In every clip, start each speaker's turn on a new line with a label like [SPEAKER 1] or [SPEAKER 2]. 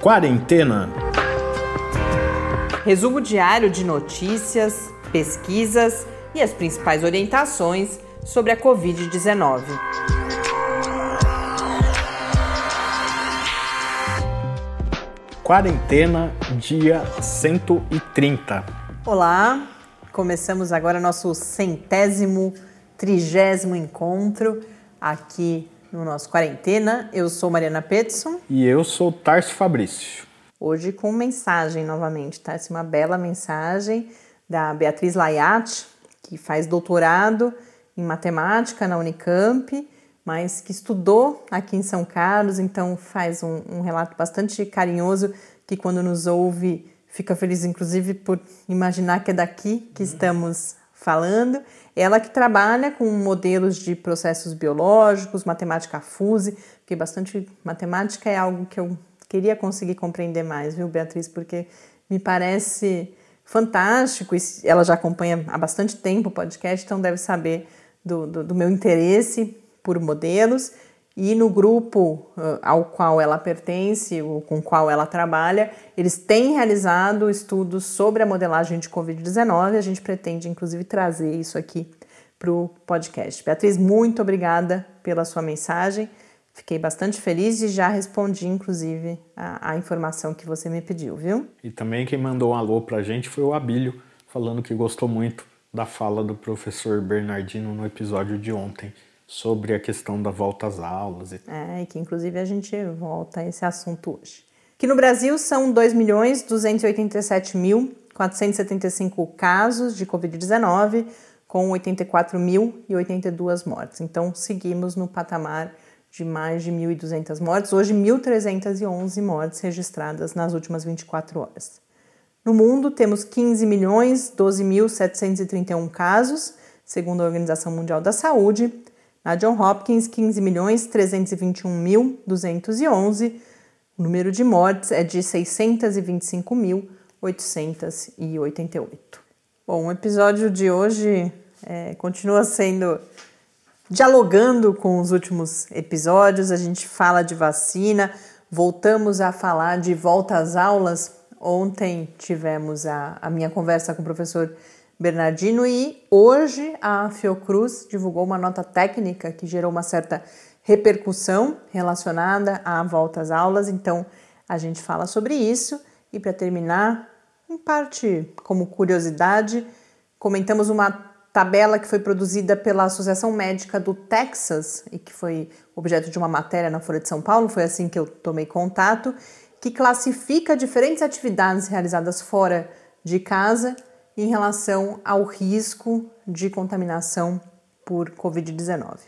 [SPEAKER 1] Quarentena.
[SPEAKER 2] Resumo diário de notícias, pesquisas e as principais orientações sobre a Covid-19.
[SPEAKER 1] Quarentena, dia 130.
[SPEAKER 2] Olá, começamos agora nosso centésimo, trigésimo encontro aqui no nosso Quarentena. Eu sou Mariana Petson.
[SPEAKER 1] E eu sou Tarso Fabrício.
[SPEAKER 2] Hoje com mensagem novamente, tá? Essa é uma bela mensagem da Beatriz Layat, que faz doutorado em matemática na Unicamp, mas que estudou aqui em São Carlos, então faz um, um relato bastante carinhoso que quando nos ouve fica feliz, inclusive, por imaginar que é daqui que estamos falando. Ela que trabalha com modelos de processos biológicos, matemática fuse, porque bastante matemática é algo que eu queria conseguir compreender mais, viu, Beatriz? Porque me parece fantástico. Ela já acompanha há bastante tempo o podcast, então deve saber do, do, do meu interesse por modelos. E no grupo uh, ao qual ela pertence, ou com qual ela trabalha, eles têm realizado estudos sobre a modelagem de Covid-19. A gente pretende, inclusive, trazer isso aqui para o podcast. Beatriz, muito obrigada pela sua mensagem. Fiquei bastante feliz e já respondi, inclusive, a, a informação que você me pediu, viu?
[SPEAKER 1] E também quem mandou um alô para a gente foi o Abílio, falando que gostou muito da fala do professor Bernardino no episódio de ontem sobre a questão da volta às aulas.
[SPEAKER 2] É, e que inclusive a gente volta a esse assunto hoje. Que no Brasil são 2.287.475 casos de Covid-19, com 84.082 mortes. Então, seguimos no patamar de mais de 1.200 mortes, hoje 1.311 mortes registradas nas últimas 24 horas. No mundo, temos 15 milhões 12.731 casos, segundo a Organização Mundial da Saúde, na John Hopkins, 15 milhões 321.211. O número de mortes é de 625.888. Bom, o episódio de hoje é, continua sendo dialogando com os últimos episódios. A gente fala de vacina, voltamos a falar de volta às aulas. Ontem tivemos a, a minha conversa com o professor Bernardino e hoje a Fiocruz divulgou uma nota técnica que gerou uma certa repercussão relacionada à volta às aulas, então a gente fala sobre isso. E para terminar, em parte como curiosidade, comentamos uma tabela que foi produzida pela Associação Médica do Texas e que foi objeto de uma matéria na Folha de São Paulo, foi assim que eu tomei contato, que classifica diferentes atividades realizadas fora de casa em relação ao risco de contaminação por Covid-19.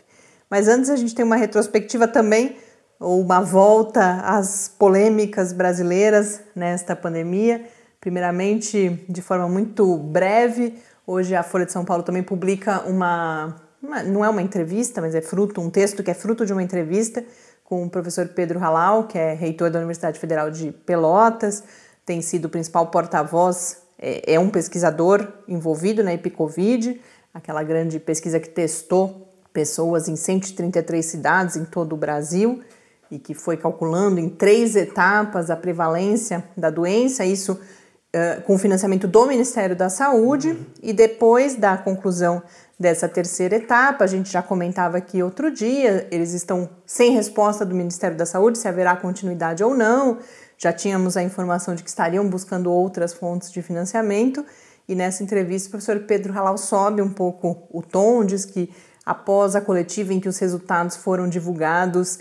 [SPEAKER 2] Mas antes a gente tem uma retrospectiva também, ou uma volta às polêmicas brasileiras nesta pandemia. Primeiramente, de forma muito breve, hoje a Folha de São Paulo também publica uma, uma não é uma entrevista, mas é fruto, um texto que é fruto de uma entrevista com o professor Pedro Halal, que é reitor da Universidade Federal de Pelotas, tem sido o principal porta-voz é, é um pesquisador envolvido na Epicovid, aquela grande pesquisa que testou pessoas em 133 cidades em todo o Brasil e que foi calculando em três etapas a prevalência da doença, isso uh, com financiamento do Ministério da Saúde, uhum. e depois da conclusão dessa terceira etapa, a gente já comentava aqui outro dia, eles estão sem resposta do Ministério da Saúde se haverá continuidade ou não. Já tínhamos a informação de que estariam buscando outras fontes de financiamento, e nessa entrevista o professor Pedro Halal sobe um pouco o tom, diz que após a coletiva em que os resultados foram divulgados,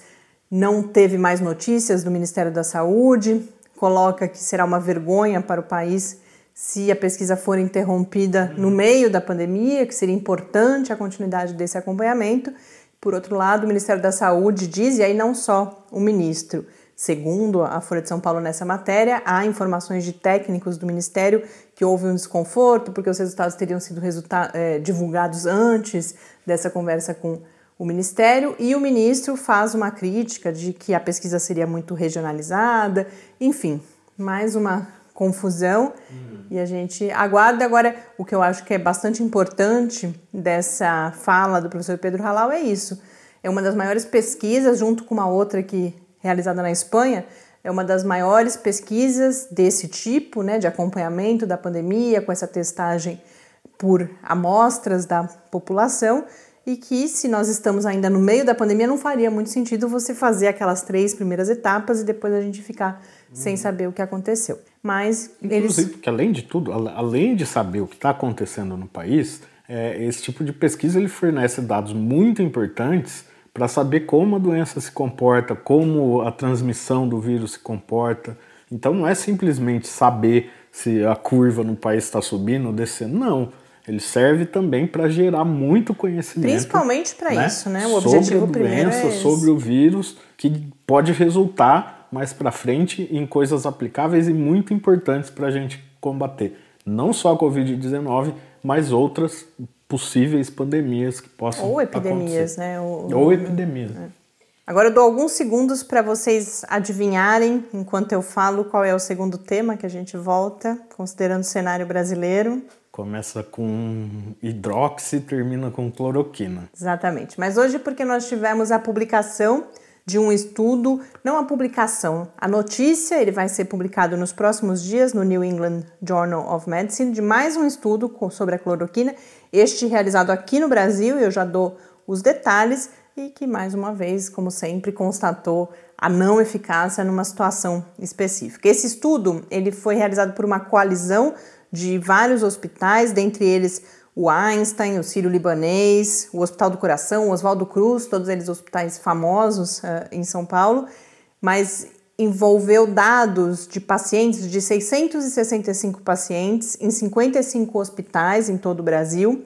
[SPEAKER 2] não teve mais notícias do Ministério da Saúde, coloca que será uma vergonha para o país se a pesquisa for interrompida no meio da pandemia, que seria importante a continuidade desse acompanhamento. Por outro lado, o Ministério da Saúde diz, e aí não só o ministro, Segundo a Folha de São Paulo nessa matéria, há informações de técnicos do Ministério que houve um desconforto porque os resultados teriam sido resulta é, divulgados antes dessa conversa com o Ministério e o ministro faz uma crítica de que a pesquisa seria muito regionalizada, enfim, mais uma confusão e a gente aguarda. Agora, o que eu acho que é bastante importante dessa fala do professor Pedro Halal é isso. É uma das maiores pesquisas, junto com uma outra que realizada na Espanha, é uma das maiores pesquisas desse tipo, né, de acompanhamento da pandemia, com essa testagem por amostras da população, e que se nós estamos ainda no meio da pandemia, não faria muito sentido você fazer aquelas três primeiras etapas e depois a gente ficar sem saber o que aconteceu. Mas
[SPEAKER 1] Inclusive,
[SPEAKER 2] eles.
[SPEAKER 1] porque além de tudo, além de saber o que está acontecendo no país, é, esse tipo de pesquisa ele fornece dados muito importantes para saber como a doença se comporta, como a transmissão do vírus se comporta. Então não é simplesmente saber se a curva no país está subindo ou descendo, não. Ele serve também para gerar muito conhecimento.
[SPEAKER 2] Principalmente para
[SPEAKER 1] né?
[SPEAKER 2] isso, né? O objetivo
[SPEAKER 1] sobre a
[SPEAKER 2] primeiro
[SPEAKER 1] doença,
[SPEAKER 2] é
[SPEAKER 1] sobre o vírus, que pode resultar mais para frente em coisas aplicáveis e muito importantes para a gente combater. Não só a Covid-19, mas outras possíveis pandemias que possam
[SPEAKER 2] Ou epidemias,
[SPEAKER 1] acontecer.
[SPEAKER 2] né? Ou,
[SPEAKER 1] Ou epidemias.
[SPEAKER 2] É. Agora eu dou alguns segundos para vocês adivinharem, enquanto eu falo, qual é o segundo tema que a gente volta, considerando o cenário brasileiro.
[SPEAKER 1] Começa com hidroxi e termina com cloroquina.
[SPEAKER 2] Exatamente. Mas hoje, porque nós tivemos a publicação de um estudo, não a publicação, a notícia, ele vai ser publicado nos próximos dias no New England Journal of Medicine, de mais um estudo sobre a cloroquina, este realizado aqui no Brasil, eu já dou os detalhes, e que mais uma vez, como sempre, constatou a não eficácia numa situação específica. Esse estudo ele foi realizado por uma coalizão de vários hospitais, dentre eles o Einstein, o Sírio-Libanês, o Hospital do Coração, o Oswaldo Cruz, todos eles hospitais famosos uh, em São Paulo, mas envolveu dados de pacientes, de 665 pacientes, em 55 hospitais em todo o Brasil,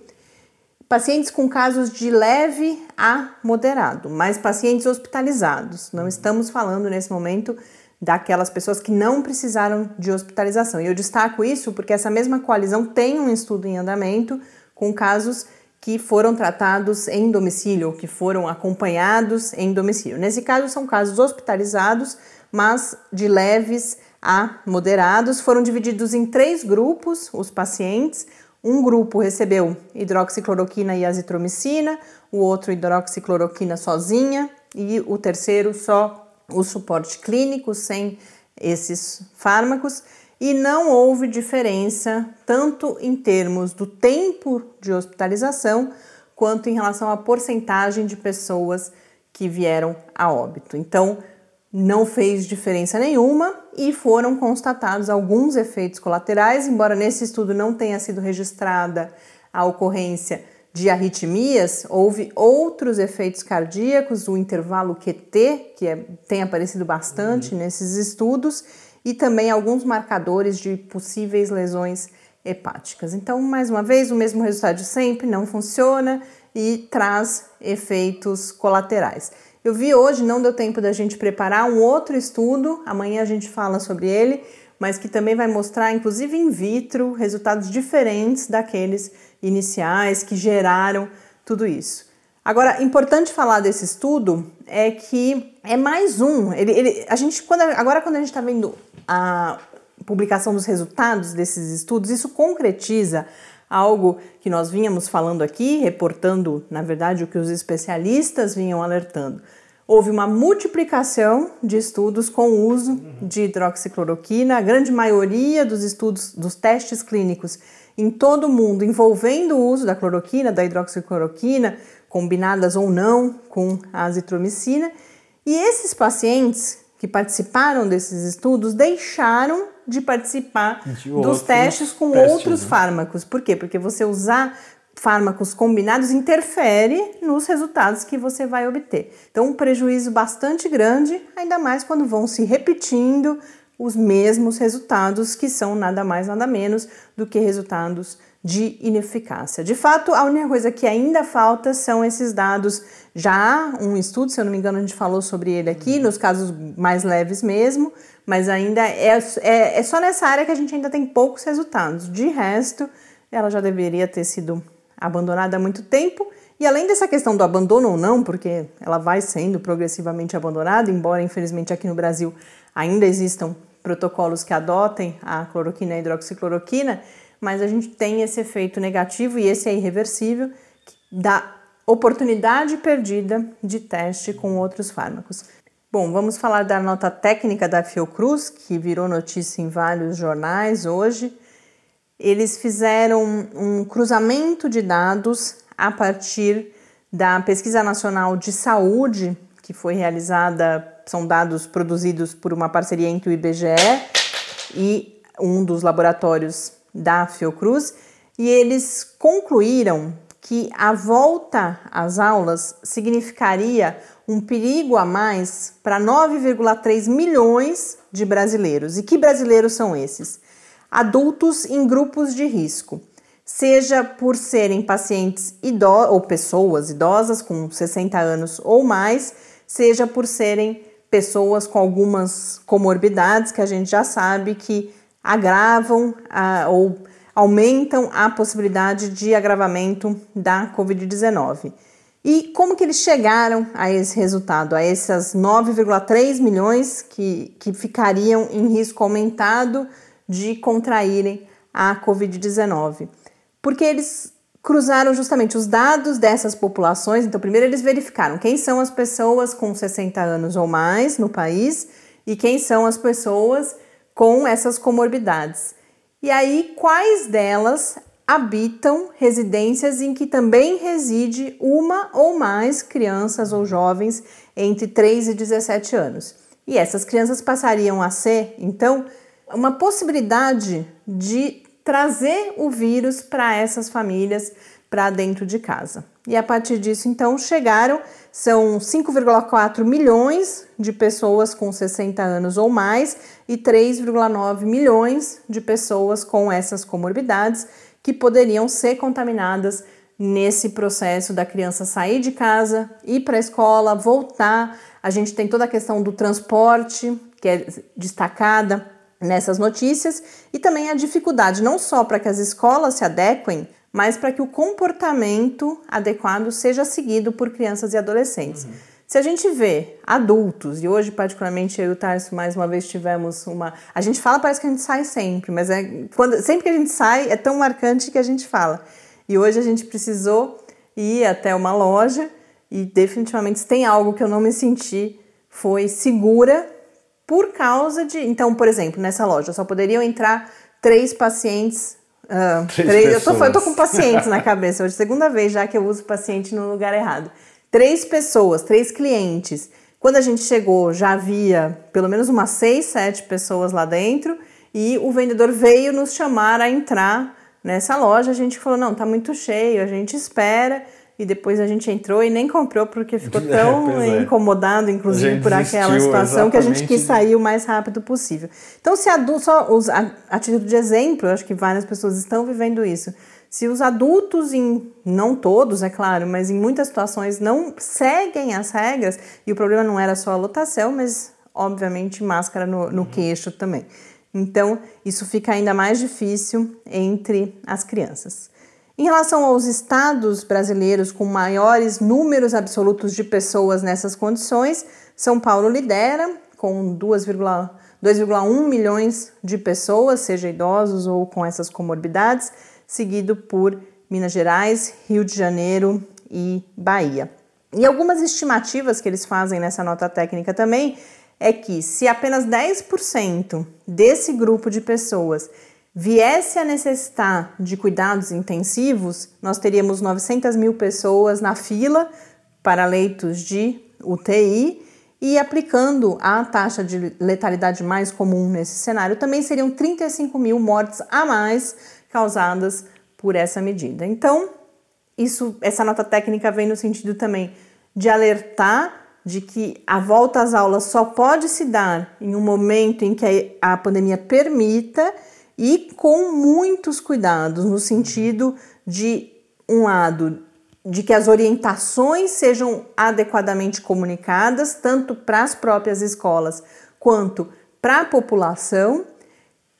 [SPEAKER 2] pacientes com casos de leve a moderado, mas pacientes hospitalizados. Não estamos falando nesse momento daquelas pessoas que não precisaram de hospitalização. E eu destaco isso porque essa mesma coalizão tem um estudo em andamento com casos que foram tratados em domicílio, que foram acompanhados em domicílio. Nesse caso, são casos hospitalizados, mas de leves a moderados. Foram divididos em três grupos os pacientes. Um grupo recebeu hidroxicloroquina e azitromicina, o outro hidroxicloroquina sozinha e o terceiro só o suporte clínico sem esses fármacos e não houve diferença tanto em termos do tempo de hospitalização quanto em relação à porcentagem de pessoas que vieram a óbito. Então, não fez diferença nenhuma e foram constatados alguns efeitos colaterais, embora nesse estudo não tenha sido registrada a ocorrência de arritmias, houve outros efeitos cardíacos, o intervalo QT, que é, tem aparecido bastante uhum. nesses estudos, e também alguns marcadores de possíveis lesões hepáticas. Então, mais uma vez, o mesmo resultado de sempre, não funciona e traz efeitos colaterais. Eu vi hoje, não deu tempo da gente preparar um outro estudo, amanhã a gente fala sobre ele, mas que também vai mostrar, inclusive in vitro, resultados diferentes daqueles iniciais que geraram tudo isso. Agora, importante falar desse estudo é que é mais um. Ele, ele, a gente, quando, agora, quando a gente está vendo a publicação dos resultados desses estudos, isso concretiza algo que nós vínhamos falando aqui, reportando, na verdade, o que os especialistas vinham alertando. Houve uma multiplicação de estudos com o uso de hidroxicloroquina. A grande maioria dos estudos, dos testes clínicos em todo o mundo envolvendo o uso da cloroquina, da hidroxicloroquina, combinadas ou não com a azitromicina. E esses pacientes que participaram desses estudos deixaram de participar de dos testes com outros né? fármacos. Por quê? Porque você usar fármacos combinados interfere nos resultados que você vai obter. Então, um prejuízo bastante grande, ainda mais quando vão se repetindo os mesmos resultados, que são nada mais, nada menos do que resultados de ineficácia. De fato, a única coisa que ainda falta são esses dados. Já um estudo, se eu não me engano, a gente falou sobre ele aqui, nos casos mais leves mesmo, mas ainda é, é, é só nessa área que a gente ainda tem poucos resultados. De resto, ela já deveria ter sido abandonada há muito tempo. E além dessa questão do abandono ou não, porque ela vai sendo progressivamente abandonada, embora infelizmente aqui no Brasil ainda existam protocolos que adotem a cloroquina e a hidroxicloroquina, mas a gente tem esse efeito negativo e esse é irreversível da oportunidade perdida de teste com outros fármacos. Bom, vamos falar da nota técnica da Fiocruz, que virou notícia em vários jornais hoje. Eles fizeram um cruzamento de dados a partir da Pesquisa Nacional de Saúde, que foi realizada, são dados produzidos por uma parceria entre o IBGE e um dos laboratórios da Fiocruz, e eles concluíram que a volta às aulas significaria um perigo a mais para 9,3 milhões de brasileiros. E que brasileiros são esses? Adultos em grupos de risco, seja por serem pacientes idosos ou pessoas idosas com 60 anos ou mais, seja por serem pessoas com algumas comorbidades que a gente já sabe que agravam a, ou aumentam a possibilidade de agravamento da Covid-19. E como que eles chegaram a esse resultado, a essas 9,3 milhões que, que ficariam em risco aumentado de contraírem a Covid-19? Porque eles cruzaram justamente os dados dessas populações. Então, primeiro eles verificaram quem são as pessoas com 60 anos ou mais no país e quem são as pessoas com essas comorbidades. E aí, quais delas habitam residências em que também reside uma ou mais crianças ou jovens entre 3 e 17 anos. E essas crianças passariam a ser, então, uma possibilidade de trazer o vírus para essas famílias para dentro de casa. E a partir disso, então, chegaram, são 5,4 milhões de pessoas com 60 anos ou mais e 3,9 milhões de pessoas com essas comorbidades que poderiam ser contaminadas nesse processo da criança sair de casa, ir para a escola, voltar. A gente tem toda a questão do transporte, que é destacada nessas notícias, e também a dificuldade não só para que as escolas se adequem mas para que o comportamento adequado seja seguido por crianças e adolescentes. Uhum. Se a gente vê adultos, e hoje, particularmente, eu e o Tarso, mais uma vez tivemos uma. A gente fala, parece que a gente sai sempre, mas é quando sempre que a gente sai é tão marcante que a gente fala. E hoje a gente precisou ir até uma loja e definitivamente se tem algo que eu não me senti foi segura por causa de. Então, por exemplo, nessa loja só poderiam entrar três pacientes Uh, três, eu, tô, eu tô com pacientes na cabeça. Hoje, segunda vez já que eu uso paciente no lugar errado. Três pessoas, três clientes. Quando a gente chegou, já havia pelo menos umas seis, sete pessoas lá dentro e o vendedor veio nos chamar a entrar nessa loja. A gente falou: não, tá muito cheio, a gente espera e depois a gente entrou e nem comprou porque ficou é, tão é, incomodado, inclusive, por aquela situação que a gente quis sair o mais rápido possível. Então, se adultos, só os, a, a título de exemplo, acho que várias pessoas estão vivendo isso. Se os adultos, em não todos, é claro, mas em muitas situações não seguem as regras, e o problema não era só a lotação, mas obviamente máscara no, no uhum. queixo também. Então, isso fica ainda mais difícil entre as crianças. Em relação aos estados brasileiros com maiores números absolutos de pessoas nessas condições, São Paulo lidera com 2,1 milhões de pessoas, seja idosos ou com essas comorbidades, seguido por Minas Gerais, Rio de Janeiro e Bahia. E algumas estimativas que eles fazem nessa nota técnica também é que se apenas 10% desse grupo de pessoas viesse a necessitar de cuidados intensivos, nós teríamos 900 mil pessoas na fila para leitos de UTI e aplicando a taxa de letalidade mais comum nesse cenário, também seriam 35 mil mortes a mais causadas por essa medida. Então, isso, essa nota técnica vem no sentido também de alertar de que a volta às aulas só pode se dar em um momento em que a pandemia permita e com muitos cuidados, no sentido de, um lado, de que as orientações sejam adequadamente comunicadas, tanto para as próprias escolas quanto para a população,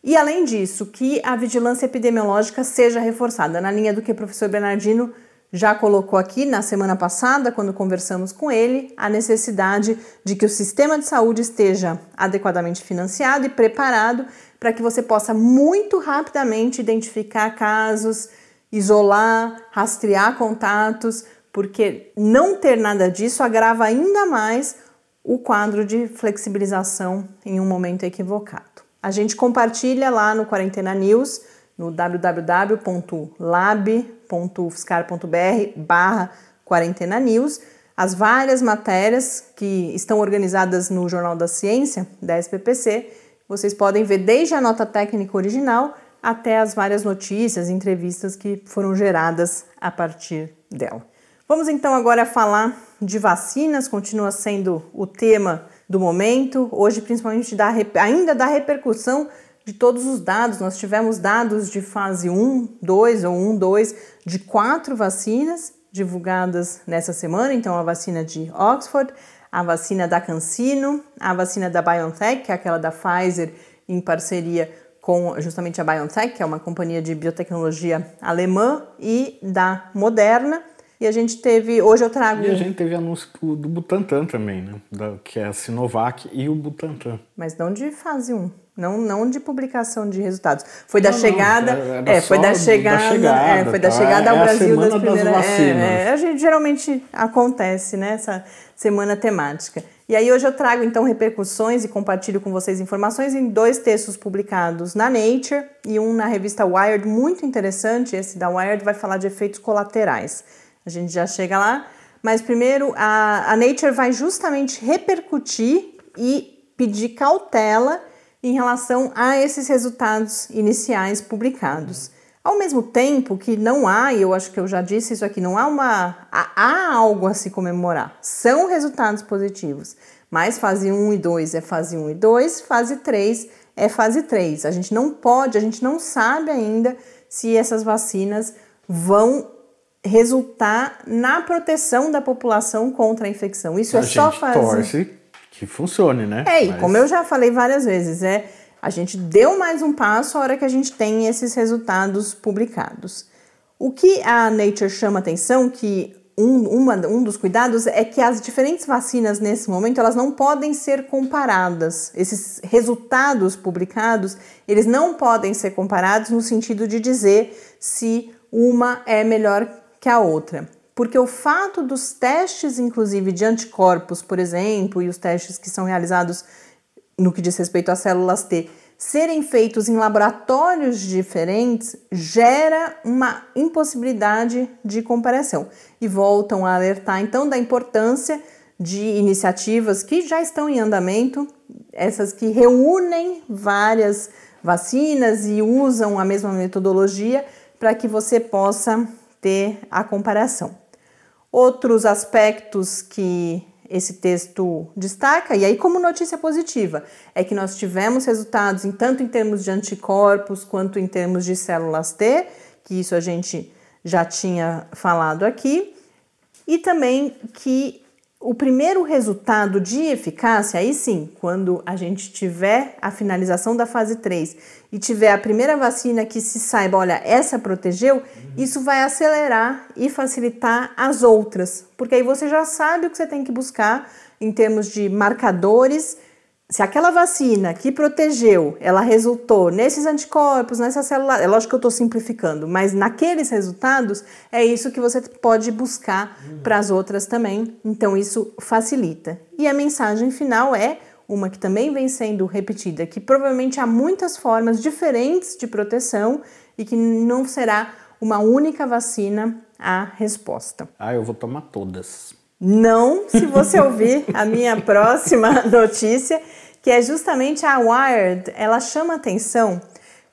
[SPEAKER 2] e além disso, que a vigilância epidemiológica seja reforçada, na linha do que o professor Bernardino já colocou aqui na semana passada, quando conversamos com ele, a necessidade de que o sistema de saúde esteja adequadamente financiado e preparado para que você possa muito rapidamente identificar casos, isolar, rastrear contatos, porque não ter nada disso agrava ainda mais o quadro de flexibilização em um momento equivocado. A gente compartilha lá no Quarentena News, no www.lab.ufscar.br barra Quarentena News, as várias matérias que estão organizadas no Jornal da Ciência, da SPPC. Vocês podem ver desde a nota técnica original até as várias notícias, entrevistas que foram geradas a partir dela. Vamos então agora falar de vacinas, continua sendo o tema do momento, hoje principalmente da, ainda da repercussão de todos os dados. Nós tivemos dados de fase 1, 2 ou 1, 2 de quatro vacinas divulgadas nessa semana, então a vacina de Oxford, a vacina da CanSino, a vacina da BioNTech, que é aquela da Pfizer em parceria com justamente a BioNTech, que é uma companhia de biotecnologia alemã, e da Moderna. E a gente teve, hoje eu trago.
[SPEAKER 1] E a gente teve anúncio do Butantan também, né? Da, que é a Sinovac e o Butantan.
[SPEAKER 2] Mas não de fase 1. Não, não de publicação de resultados. Foi da não, chegada. Não, é, foi da chegada. Da chegada é, foi tá? da chegada ao é Brasil das primeiras. Das é, é, a gente geralmente acontece, né? Essa semana temática. E aí hoje eu trago então repercussões e compartilho com vocês informações em dois textos publicados na Nature e um na revista Wired, muito interessante. Esse da Wired vai falar de efeitos colaterais. A gente já chega lá. Mas primeiro, a, a Nature vai justamente repercutir e pedir cautela em relação a esses resultados iniciais publicados. Ao mesmo tempo que não há, e eu acho que eu já disse isso aqui, não há uma há, algo a se comemorar. São resultados positivos. Mas fase 1 e 2 é fase 1 e 2, fase 3 é fase 3. A gente não pode, a gente não sabe ainda se essas vacinas vão resultar na proteção da população contra a infecção. Isso
[SPEAKER 1] a
[SPEAKER 2] é só
[SPEAKER 1] fazer. Torce que funcione, né?
[SPEAKER 2] É, e Mas... como eu já falei várias vezes, é a gente deu mais um passo a hora que a gente tem esses resultados publicados. O que a Nature chama atenção, que um, uma, um dos cuidados é que as diferentes vacinas nesse momento elas não podem ser comparadas. Esses resultados publicados eles não podem ser comparados no sentido de dizer se uma é melhor que a outra. Porque o fato dos testes, inclusive de anticorpos, por exemplo, e os testes que são realizados no que diz respeito às células T, serem feitos em laboratórios diferentes, gera uma impossibilidade de comparação. E voltam a alertar então da importância de iniciativas que já estão em andamento, essas que reúnem várias vacinas e usam a mesma metodologia para que você possa ter a comparação. Outros aspectos que esse texto destaca, e aí como notícia positiva, é que nós tivemos resultados em tanto em termos de anticorpos quanto em termos de células T, que isso a gente já tinha falado aqui, e também que o primeiro resultado de eficácia, aí sim, quando a gente tiver a finalização da fase 3 e tiver a primeira vacina que se saiba, olha, essa protegeu, uhum. isso vai acelerar e facilitar as outras, porque aí você já sabe o que você tem que buscar em termos de marcadores se aquela vacina que protegeu, ela resultou nesses anticorpos, nessa célula, é lógico que eu estou simplificando, mas naqueles resultados é isso que você pode buscar para as outras também. Então isso facilita. E a mensagem final é uma que também vem sendo repetida, que provavelmente há muitas formas diferentes de proteção e que não será uma única vacina a resposta.
[SPEAKER 1] Ah, eu vou tomar todas.
[SPEAKER 2] Não, se você ouvir a minha próxima notícia, que é justamente a Wired, ela chama atenção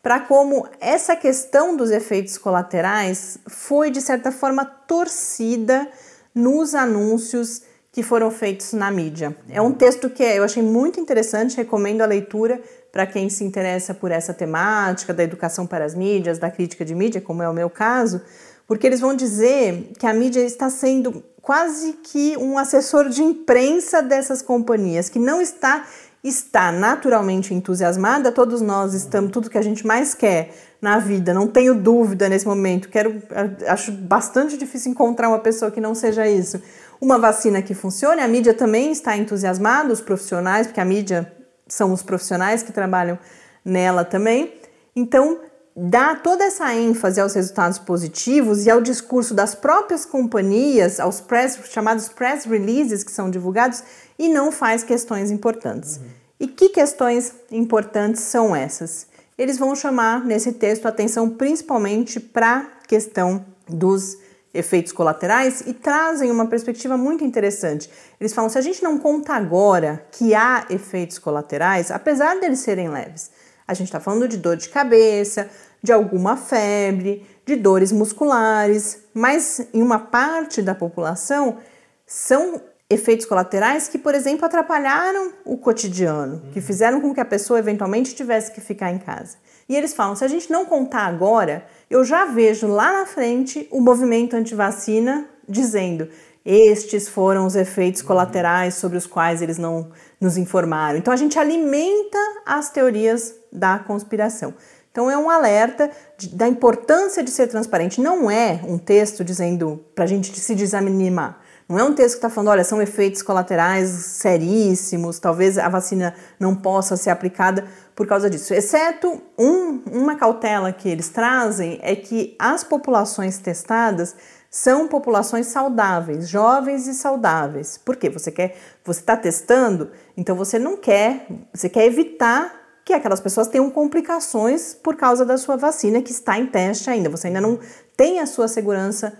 [SPEAKER 2] para como essa questão dos efeitos colaterais foi de certa forma torcida nos anúncios que foram feitos na mídia. É um texto que eu achei muito interessante, recomendo a leitura para quem se interessa por essa temática da educação para as mídias, da crítica de mídia, como é o meu caso, porque eles vão dizer que a mídia está sendo quase que um assessor de imprensa dessas companhias, que não está está naturalmente entusiasmada, todos nós estamos, tudo que a gente mais quer na vida, não tenho dúvida nesse momento, quero, acho bastante difícil encontrar uma pessoa que não seja isso. Uma vacina que funcione, a mídia também está entusiasmada, os profissionais, porque a mídia são os profissionais que trabalham nela também. Então, dá toda essa ênfase aos resultados positivos e ao discurso das próprias companhias, aos press, chamados press releases que são divulgados, e não faz questões importantes. Uhum. E que questões importantes são essas? Eles vão chamar nesse texto atenção principalmente para a questão dos efeitos colaterais e trazem uma perspectiva muito interessante. Eles falam: se a gente não conta agora que há efeitos colaterais, apesar deles serem leves, a gente está falando de dor de cabeça, de alguma febre, de dores musculares, mas em uma parte da população são efeitos colaterais que, por exemplo, atrapalharam o cotidiano, que fizeram com que a pessoa eventualmente tivesse que ficar em casa. E eles falam: se a gente não contar agora, eu já vejo lá na frente o movimento anti-vacina dizendo estes foram os efeitos colaterais sobre os quais eles não nos informaram. Então a gente alimenta as teorias da conspiração. Então é um alerta de, da importância de ser transparente. Não é um texto dizendo para a gente se desanimar. Não é um texto que está falando, olha, são efeitos colaterais seríssimos, talvez a vacina não possa ser aplicada por causa disso. Exceto um, uma cautela que eles trazem é que as populações testadas são populações saudáveis, jovens e saudáveis. Por quê? Você quer, você está testando, então você não quer, você quer evitar que aquelas pessoas tenham complicações por causa da sua vacina que está em teste ainda. Você ainda não tem a sua segurança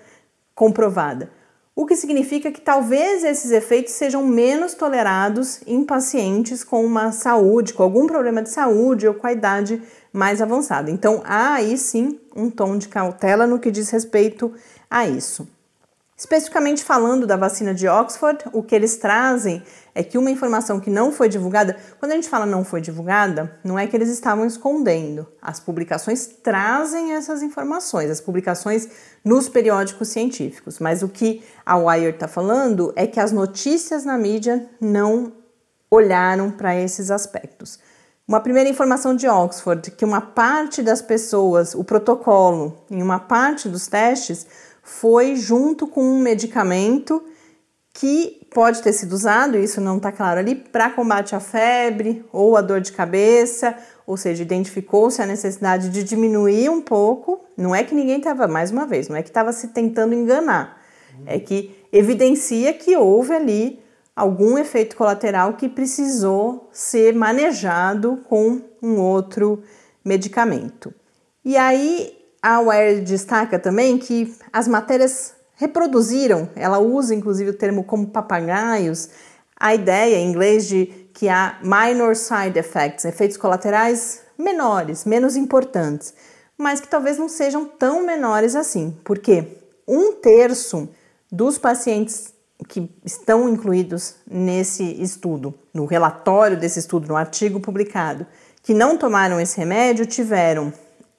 [SPEAKER 2] comprovada o que significa que talvez esses efeitos sejam menos tolerados em pacientes com uma saúde, com algum problema de saúde ou com a idade mais avançada. Então, há aí sim um tom de cautela no que diz respeito a isso. Especificamente falando da vacina de Oxford, o que eles trazem é que uma informação que não foi divulgada, quando a gente fala não foi divulgada, não é que eles estavam escondendo. As publicações trazem essas informações, as publicações nos periódicos científicos. Mas o que a Wired está falando é que as notícias na mídia não olharam para esses aspectos. Uma primeira informação de Oxford, que uma parte das pessoas, o protocolo em uma parte dos testes foi junto com um medicamento que pode ter sido usado, isso não está claro ali, para combate à febre ou à dor de cabeça, ou seja, identificou-se a necessidade de diminuir um pouco. Não é que ninguém estava, mais uma vez, não é que estava se tentando enganar, é que evidencia que houve ali algum efeito colateral que precisou ser manejado com um outro medicamento. E aí a Wire destaca também que as matérias reproduziram, ela usa inclusive o termo como papagaios, a ideia em inglês de que há minor side effects, efeitos colaterais menores, menos importantes, mas que talvez não sejam tão menores assim, porque um terço dos pacientes que estão incluídos nesse estudo, no relatório desse estudo, no artigo publicado, que não tomaram esse remédio tiveram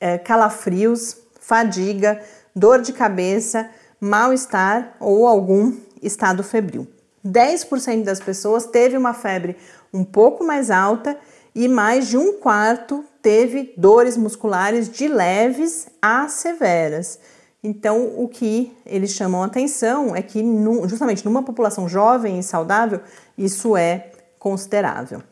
[SPEAKER 2] é, calafrios, fadiga, dor de cabeça, mal-estar ou algum estado febril. 10% das pessoas teve uma febre um pouco mais alta e mais de um quarto teve dores musculares de leves a severas. Então, o que eles chamam atenção é que, justamente numa população jovem e saudável, isso é considerável.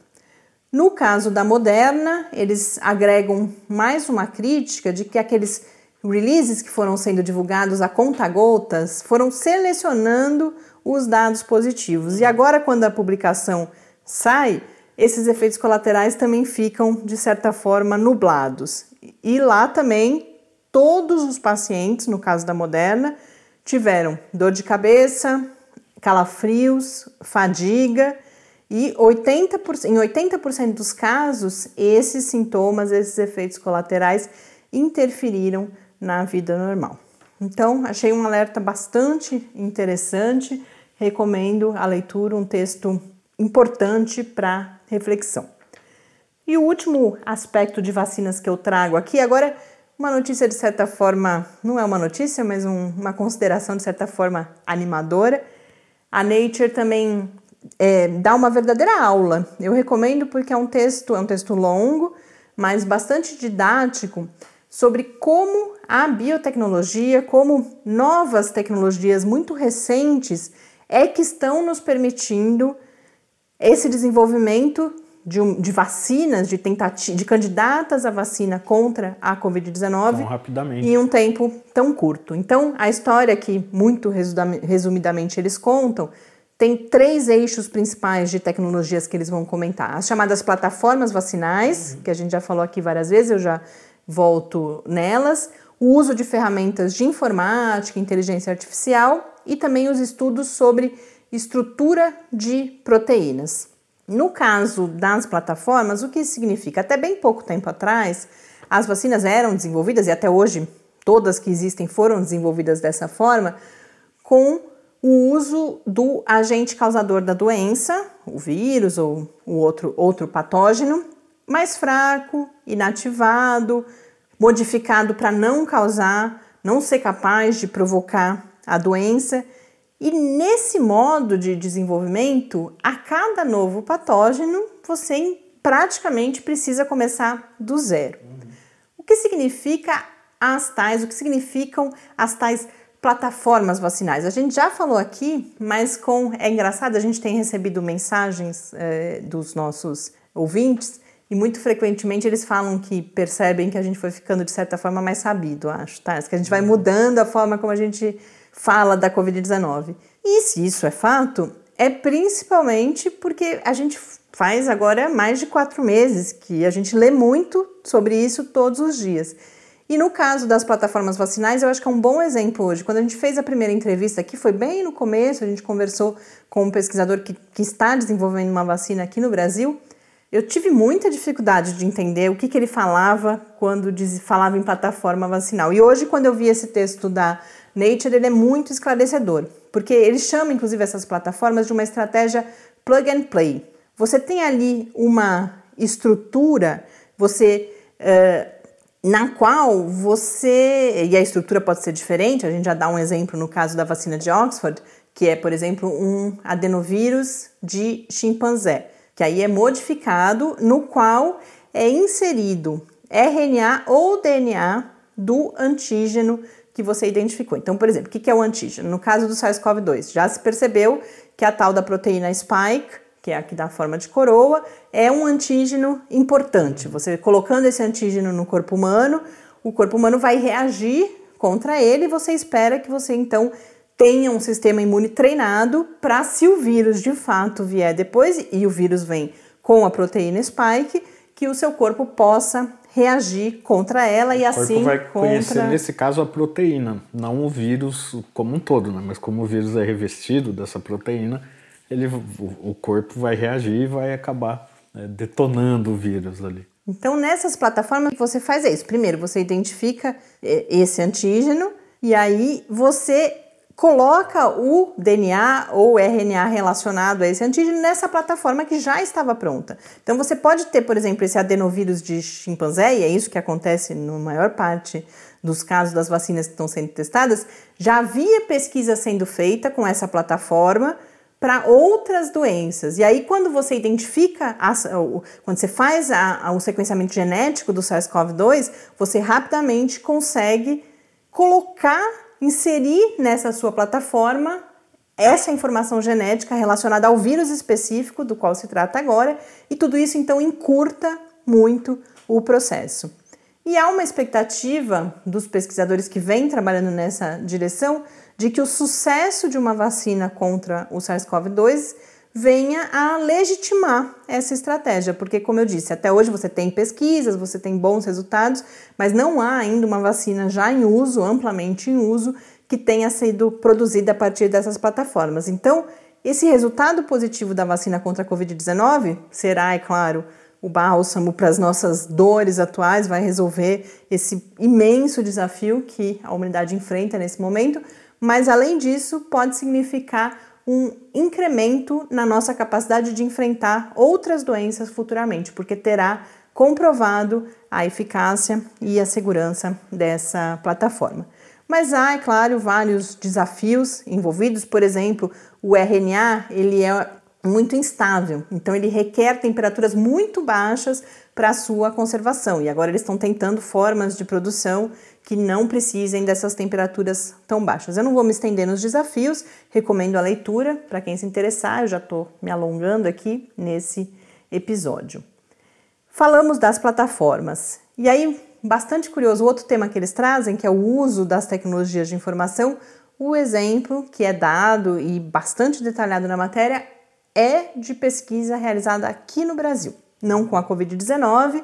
[SPEAKER 2] No caso da Moderna, eles agregam mais uma crítica de que aqueles releases que foram sendo divulgados a conta-gotas foram selecionando os dados positivos. E agora, quando a publicação sai, esses efeitos colaterais também ficam, de certa forma, nublados. E lá também, todos os pacientes, no caso da Moderna, tiveram dor de cabeça, calafrios, fadiga e 80%, em 80% dos casos, esses sintomas, esses efeitos colaterais interferiram na vida normal. Então, achei um alerta bastante interessante, recomendo a leitura, um texto importante para reflexão. E o último aspecto de vacinas que eu trago aqui, agora, uma notícia de certa forma, não é uma notícia, mas um, uma consideração de certa forma animadora. A Nature também é, dá uma verdadeira aula. Eu recomendo porque é um texto, é um texto longo, mas bastante didático sobre como a biotecnologia, como novas tecnologias muito recentes é que estão nos permitindo esse desenvolvimento de, de vacinas, de, tentati de candidatas à vacina contra a Covid-19
[SPEAKER 1] rapidamente.
[SPEAKER 2] em um tempo tão curto. Então, a história que, muito resumidamente, eles contam tem três eixos principais de tecnologias que eles vão comentar: as chamadas plataformas vacinais, que a gente já falou aqui várias vezes, eu já volto nelas, o uso de ferramentas de informática, inteligência artificial e também os estudos sobre estrutura de proteínas. No caso das plataformas, o que isso significa? Até bem pouco tempo atrás, as vacinas eram desenvolvidas e até hoje todas que existem foram desenvolvidas dessa forma com o uso do agente causador da doença, o vírus ou o outro, outro patógeno, mais fraco, inativado, modificado para não causar, não ser capaz de provocar a doença. E nesse modo de desenvolvimento, a cada novo patógeno, você praticamente precisa começar do zero. O que significa as tais, o que significam as tais plataformas vacinais. A gente já falou aqui, mas com é engraçado, a gente tem recebido mensagens é, dos nossos ouvintes e muito frequentemente eles falam que percebem que a gente foi ficando de certa forma mais sabido, acho, tá? Que a gente vai mudando a forma como a gente fala da Covid-19. E se isso é fato, é principalmente porque a gente faz agora mais de quatro meses que a gente lê muito sobre isso todos os dias. E no caso das plataformas vacinais, eu acho que é um bom exemplo hoje. Quando a gente fez a primeira entrevista aqui, foi bem no começo, a gente conversou com um pesquisador que, que está desenvolvendo uma vacina aqui no Brasil. Eu tive muita dificuldade de entender o que, que ele falava quando diz, falava em plataforma vacinal. E hoje, quando eu vi esse texto da Nature, ele é muito esclarecedor, porque ele chama, inclusive, essas plataformas de uma estratégia plug and play. Você tem ali uma estrutura, você uh, na qual você. E a estrutura pode ser diferente, a gente já dá um exemplo no caso da vacina de Oxford, que é, por exemplo, um adenovírus de chimpanzé, que aí é modificado, no qual é inserido RNA ou DNA do antígeno que você identificou. Então, por exemplo, o que é o antígeno? No caso do SARS-CoV-2, já se percebeu que a tal da proteína spike que é aqui da forma de coroa, é um antígeno importante. Você colocando esse antígeno no corpo humano, o corpo humano vai reagir contra ele e você espera que você então tenha um sistema imune treinado para se o vírus de fato vier depois e o vírus vem com a proteína spike, que o seu corpo possa reagir contra ela o e assim
[SPEAKER 1] vai
[SPEAKER 2] contra...
[SPEAKER 1] conhecer nesse caso a proteína, não o vírus como um todo, né? Mas como o vírus é revestido dessa proteína, ele, o corpo vai reagir e vai acabar né, detonando o vírus ali.
[SPEAKER 2] Então, nessas plataformas, você faz isso. Primeiro, você identifica é, esse antígeno e aí você coloca o DNA ou RNA relacionado a esse antígeno nessa plataforma que já estava pronta. Então, você pode ter, por exemplo, esse adenovírus de chimpanzé, e é isso que acontece na maior parte dos casos das vacinas que estão sendo testadas. Já havia pesquisa sendo feita com essa plataforma para outras doenças. E aí, quando você identifica, a, quando você faz a, a, o sequenciamento genético do SARS-CoV-2, você rapidamente consegue colocar, inserir nessa sua plataforma essa informação genética relacionada ao vírus específico do qual se trata agora, e tudo isso então encurta muito o processo. E há uma expectativa dos pesquisadores que vêm trabalhando nessa direção de que o sucesso de uma vacina contra o SARS-CoV-2 venha a legitimar essa estratégia, porque, como eu disse, até hoje você tem pesquisas, você tem bons resultados, mas não há ainda uma vacina já em uso, amplamente em uso, que tenha sido produzida a partir dessas plataformas. Então, esse resultado positivo da vacina contra a Covid-19 será, é claro, o bálsamo para as nossas dores atuais, vai resolver esse imenso desafio que a humanidade enfrenta nesse momento, mas além disso, pode significar um incremento na nossa capacidade de enfrentar outras doenças futuramente, porque terá comprovado a eficácia e a segurança dessa plataforma. Mas há, é claro, vários desafios envolvidos, por exemplo, o RNA, ele é muito instável, então ele requer temperaturas muito baixas para sua conservação. E agora eles estão tentando formas de produção que não precisem dessas temperaturas tão baixas. Eu não vou me estender nos desafios, recomendo a leitura para quem se interessar. Eu já estou me alongando aqui nesse episódio. Falamos das plataformas. E aí, bastante curioso, outro tema que eles trazem, que é o uso das tecnologias de informação, o exemplo que é dado e bastante detalhado na matéria é de pesquisa realizada aqui no Brasil, não com a Covid-19,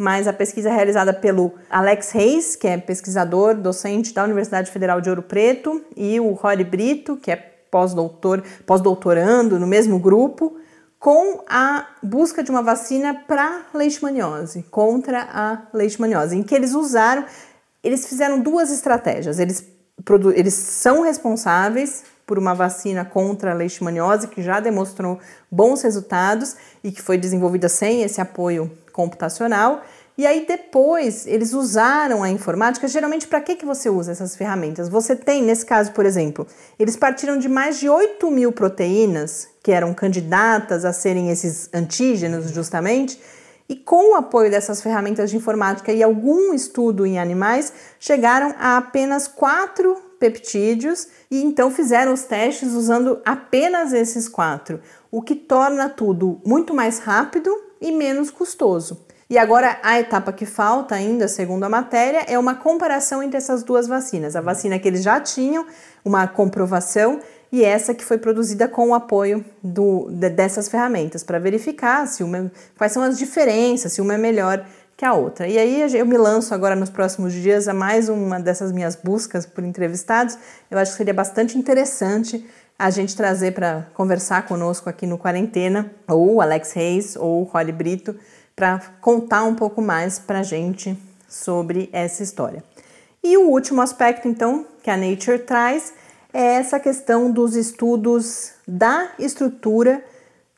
[SPEAKER 2] mas a pesquisa realizada pelo Alex Reis, que é pesquisador, docente da Universidade Federal de Ouro Preto, e o Rory Brito, que é pós-doutor, pós-doutorando no mesmo grupo, com a busca de uma vacina para leishmaniose, contra a leishmaniose, em que eles usaram, eles fizeram duas estratégias. Eles, eles são responsáveis por uma vacina contra a leishmaniose que já demonstrou bons resultados e que foi desenvolvida sem esse apoio computacional. E aí depois eles usaram a informática. Geralmente, para que, que você usa essas ferramentas? Você tem, nesse caso, por exemplo, eles partiram de mais de 8 mil proteínas que eram candidatas a serem esses antígenos, justamente, e com o apoio dessas ferramentas de informática e algum estudo em animais, chegaram a apenas quatro peptídeos e então fizeram os testes usando apenas esses quatro, o que torna tudo muito mais rápido e menos custoso. E agora a etapa que falta ainda, segundo a matéria, é uma comparação entre essas duas vacinas. A vacina que eles já tinham, uma comprovação, e essa que foi produzida com o apoio do, dessas ferramentas, para verificar se uma, quais são as diferenças, se uma é melhor que a outra. E aí eu me lanço agora nos próximos dias a mais uma dessas minhas buscas por entrevistados. Eu acho que seria bastante interessante a gente trazer para conversar conosco aqui no Quarentena, ou Alex Reis ou Holly Brito, para contar um pouco mais para a gente sobre essa história. E o último aspecto, então, que a Nature traz é essa questão dos estudos da estrutura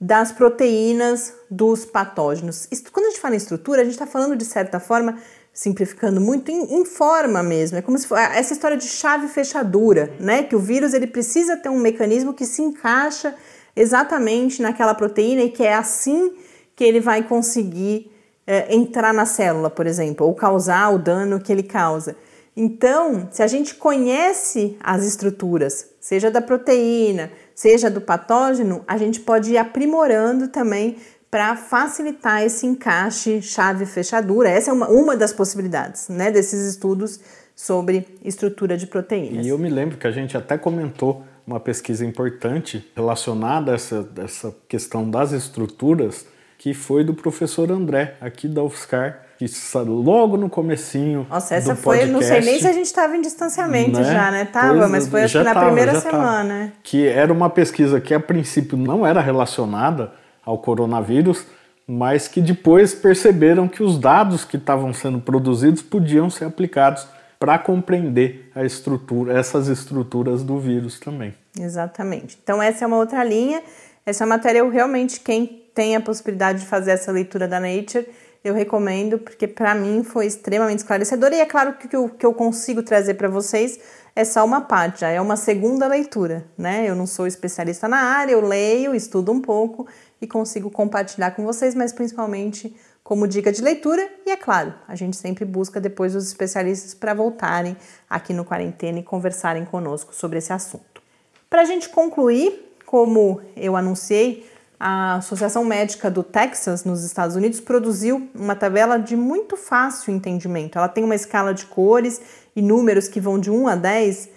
[SPEAKER 2] das proteínas dos patógenos. Quando a gente fala em estrutura, a gente está falando de certa forma, simplificando muito, em, em, forma mesmo. É como se fosse essa história de chave fechadura, né? Que o vírus ele precisa ter um mecanismo que se encaixa exatamente naquela proteína e que é assim que ele vai conseguir é, entrar na célula, por exemplo, ou causar o dano que ele causa. Então, se a gente conhece as estruturas, seja da proteína, seja do patógeno, a gente pode ir aprimorando também para facilitar esse encaixe chave-fechadura. Essa é uma, uma das possibilidades né, desses estudos sobre estrutura de proteínas.
[SPEAKER 1] E eu me lembro que a gente até comentou uma pesquisa importante relacionada a essa, essa questão das estruturas, que foi do professor André, aqui da UFSCar, que logo no comecinho
[SPEAKER 2] Nossa, essa foi, podcast, não sei nem se a gente estava em distanciamento né? já, né? Tava, pois, mas foi acho que na tava, primeira semana. Tava.
[SPEAKER 1] Que era uma pesquisa que a princípio não era relacionada ao coronavírus, mas que depois perceberam que os dados que estavam sendo produzidos podiam ser aplicados para compreender a estrutura, essas estruturas do vírus também.
[SPEAKER 2] Exatamente. Então essa é uma outra linha. Essa matéria eu realmente quem tem a possibilidade de fazer essa leitura da Nature eu recomendo, porque para mim foi extremamente esclarecedor. E é claro que o que eu consigo trazer para vocês é só uma parte, já é uma segunda leitura, né? Eu não sou especialista na área, eu leio, estudo um pouco e consigo compartilhar com vocês, mas principalmente como dica de leitura. E é claro, a gente sempre busca depois os especialistas para voltarem aqui no Quarentena e conversarem conosco sobre esse assunto. Para a gente concluir, como eu anunciei, a Associação Médica do Texas, nos Estados Unidos, produziu uma tabela de muito fácil entendimento. Ela tem uma escala de cores e números que vão de 1 a 10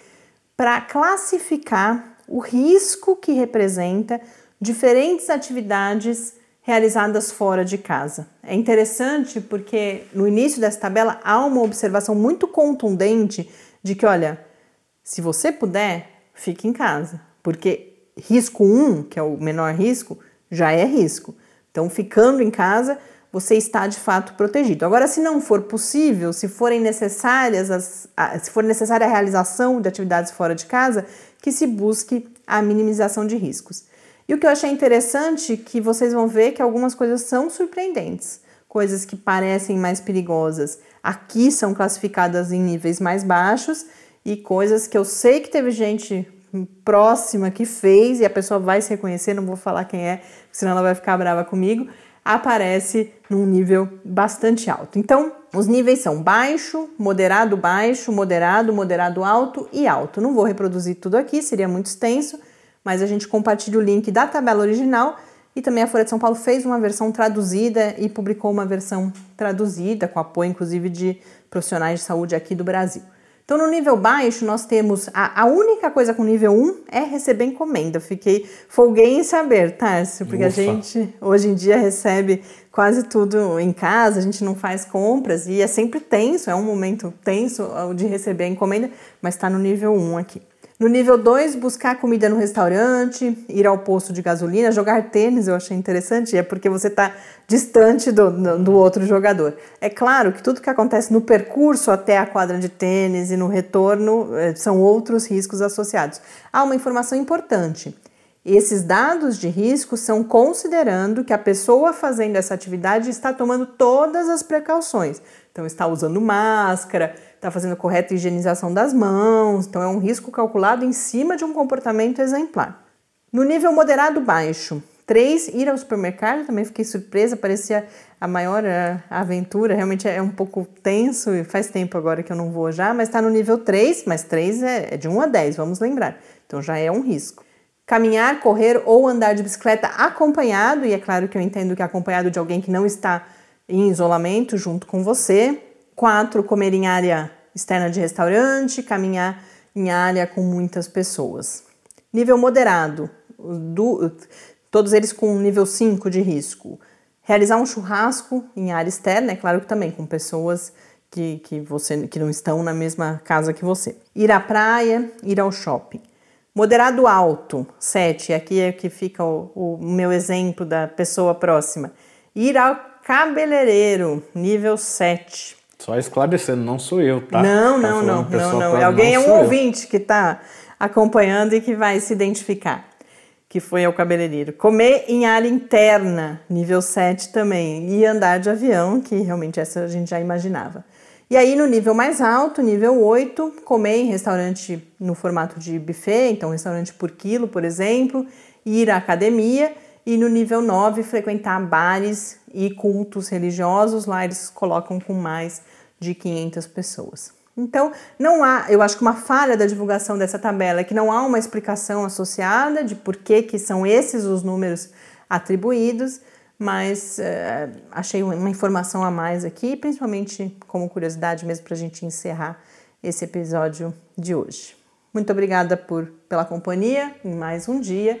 [SPEAKER 2] para classificar o risco que representa diferentes atividades realizadas fora de casa. É interessante porque no início dessa tabela há uma observação muito contundente de que, olha, se você puder, fique em casa, porque risco 1, que é o menor risco, já é risco. Então, ficando em casa, você está de fato protegido. Agora, se não for possível, se forem necessárias as, se for necessária a realização de atividades fora de casa, que se busque a minimização de riscos. E o que eu achei interessante é que vocês vão ver que algumas coisas são surpreendentes. Coisas que parecem mais perigosas aqui são classificadas em níveis mais baixos e coisas que eu sei que teve gente próxima que fez, e a pessoa vai se reconhecer, não vou falar quem é, senão ela vai ficar brava comigo, aparece num nível bastante alto. Então, os níveis são baixo, moderado, baixo, moderado, moderado, alto e alto. Não vou reproduzir tudo aqui, seria muito extenso, mas a gente compartilha o link da tabela original E também a Folha de São Paulo fez uma versão traduzida e publicou uma versão traduzida, com apoio inclusive de profissionais de saúde aqui do Brasil. Então, no nível baixo, nós temos a, a única coisa com nível 1 é receber encomenda. fiquei folguei em saber, Tarso, porque Ufa. a gente hoje em dia recebe quase tudo em casa, a gente não faz compras e é sempre tenso, é um momento tenso de receber a encomenda, mas está no nível 1 aqui. No nível 2, buscar comida no restaurante, ir ao posto de gasolina, jogar tênis, eu achei interessante, é porque você está distante do, do outro jogador. É claro que tudo que acontece no percurso até a quadra de tênis e no retorno eh, são outros riscos associados. Há uma informação importante. Esses dados de risco são considerando que a pessoa fazendo essa atividade está tomando todas as precauções. Então, está usando máscara, está fazendo a correta higienização das mãos, então é um risco calculado em cima de um comportamento exemplar. No nível moderado baixo, 3, ir ao supermercado, também fiquei surpresa, parecia a maior uh, aventura, realmente é um pouco tenso e faz tempo agora que eu não vou já, mas está no nível 3, mas 3 é, é de 1 a 10, vamos lembrar, então já é um risco. Caminhar, correr ou andar de bicicleta acompanhado, e é claro que eu entendo que acompanhado de alguém que não está em isolamento junto com você, Quatro, comer em área externa de restaurante, caminhar em área com muitas pessoas. Nível moderado, do, todos eles com nível 5 de risco. Realizar um churrasco em área externa, é claro que também com pessoas que, que, você, que não estão na mesma casa que você. Ir à praia, ir ao shopping. Moderado alto, 7, aqui é que fica o, o meu exemplo da pessoa próxima. Ir ao cabeleireiro, nível 7.
[SPEAKER 1] Só esclarecendo, não sou eu, tá?
[SPEAKER 2] Não, tá não, não, não, não. Alguém não é um ouvinte eu. que está acompanhando e que vai se identificar, que foi ao cabeleireiro. Comer em área interna, nível 7 também. E andar de avião, que realmente essa a gente já imaginava. E aí, no nível mais alto, nível 8, comer em restaurante no formato de buffet, então restaurante por quilo, por exemplo, ir à academia. E no nível 9, frequentar bares e cultos religiosos. Lá eles colocam com mais de 500 pessoas. Então, não há, eu acho que uma falha da divulgação dessa tabela é que não há uma explicação associada de por que, que são esses os números atribuídos, mas uh, achei uma informação a mais aqui, principalmente como curiosidade mesmo para a gente encerrar esse episódio de hoje. Muito obrigada por, pela companhia em mais um dia